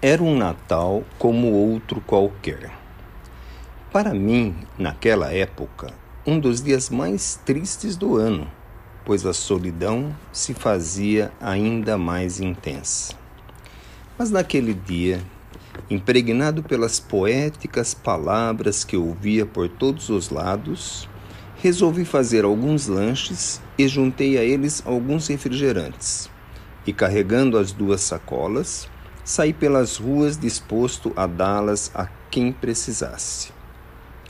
Era um Natal como outro qualquer. Para mim, naquela época, um dos dias mais tristes do ano, pois a solidão se fazia ainda mais intensa. Mas naquele dia, impregnado pelas poéticas palavras que ouvia por todos os lados, resolvi fazer alguns lanches e juntei a eles alguns refrigerantes. E carregando as duas sacolas, saí pelas ruas disposto a dá-las a quem precisasse.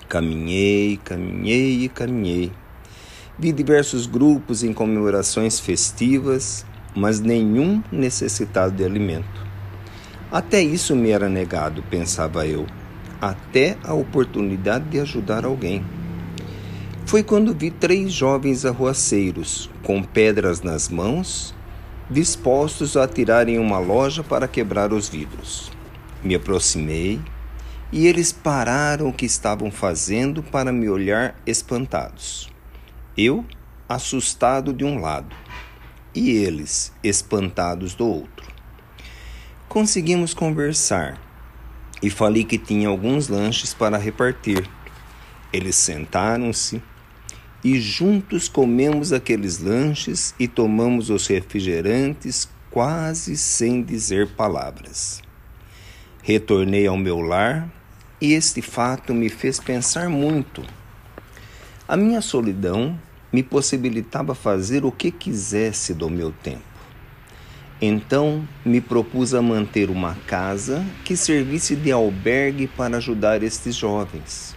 Caminhei, caminhei e caminhei. Vi diversos grupos em comemorações festivas, mas nenhum necessitado de alimento. Até isso me era negado, pensava eu, até a oportunidade de ajudar alguém. Foi quando vi três jovens arruaceiros, com pedras nas mãos dispostos a atirar em uma loja para quebrar os vidros. Me aproximei e eles pararam o que estavam fazendo para me olhar espantados. Eu, assustado de um lado, e eles, espantados do outro. Conseguimos conversar e falei que tinha alguns lanches para repartir. Eles sentaram-se e juntos comemos aqueles lanches e tomamos os refrigerantes quase sem dizer palavras. Retornei ao meu lar e este fato me fez pensar muito. A minha solidão me possibilitava fazer o que quisesse do meu tempo. Então me propus a manter uma casa que servisse de albergue para ajudar estes jovens.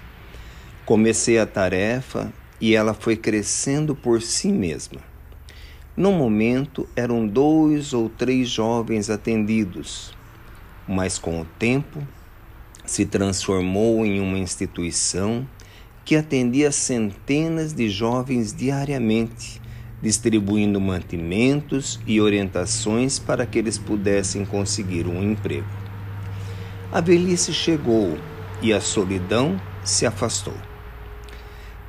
Comecei a tarefa e ela foi crescendo por si mesma. No momento eram dois ou três jovens atendidos, mas com o tempo se transformou em uma instituição que atendia centenas de jovens diariamente, distribuindo mantimentos e orientações para que eles pudessem conseguir um emprego. A velhice chegou e a solidão se afastou.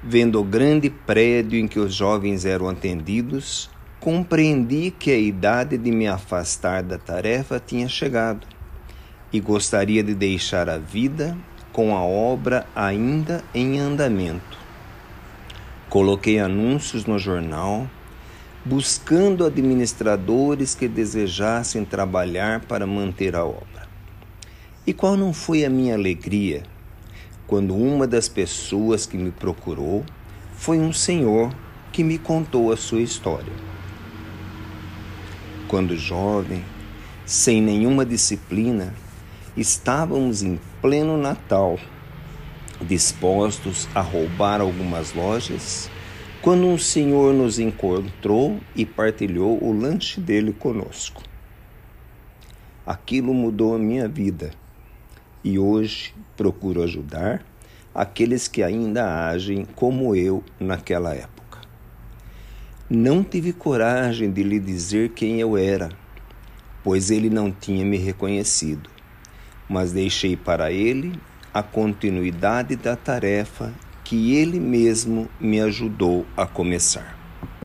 Vendo o grande prédio em que os jovens eram atendidos, compreendi que a idade de me afastar da tarefa tinha chegado e gostaria de deixar a vida com a obra ainda em andamento. Coloquei anúncios no jornal, buscando administradores que desejassem trabalhar para manter a obra. E qual não foi a minha alegria quando uma das pessoas que me procurou foi um senhor que me contou a sua história. Quando jovem, sem nenhuma disciplina, estávamos em pleno Natal, dispostos a roubar algumas lojas, quando um senhor nos encontrou e partilhou o lanche dele conosco. Aquilo mudou a minha vida e hoje procuro ajudar aqueles que ainda agem como eu naquela época. Não tive coragem de lhe dizer quem eu era, pois ele não tinha me reconhecido, mas deixei para ele a continuidade da tarefa que ele mesmo me ajudou a começar.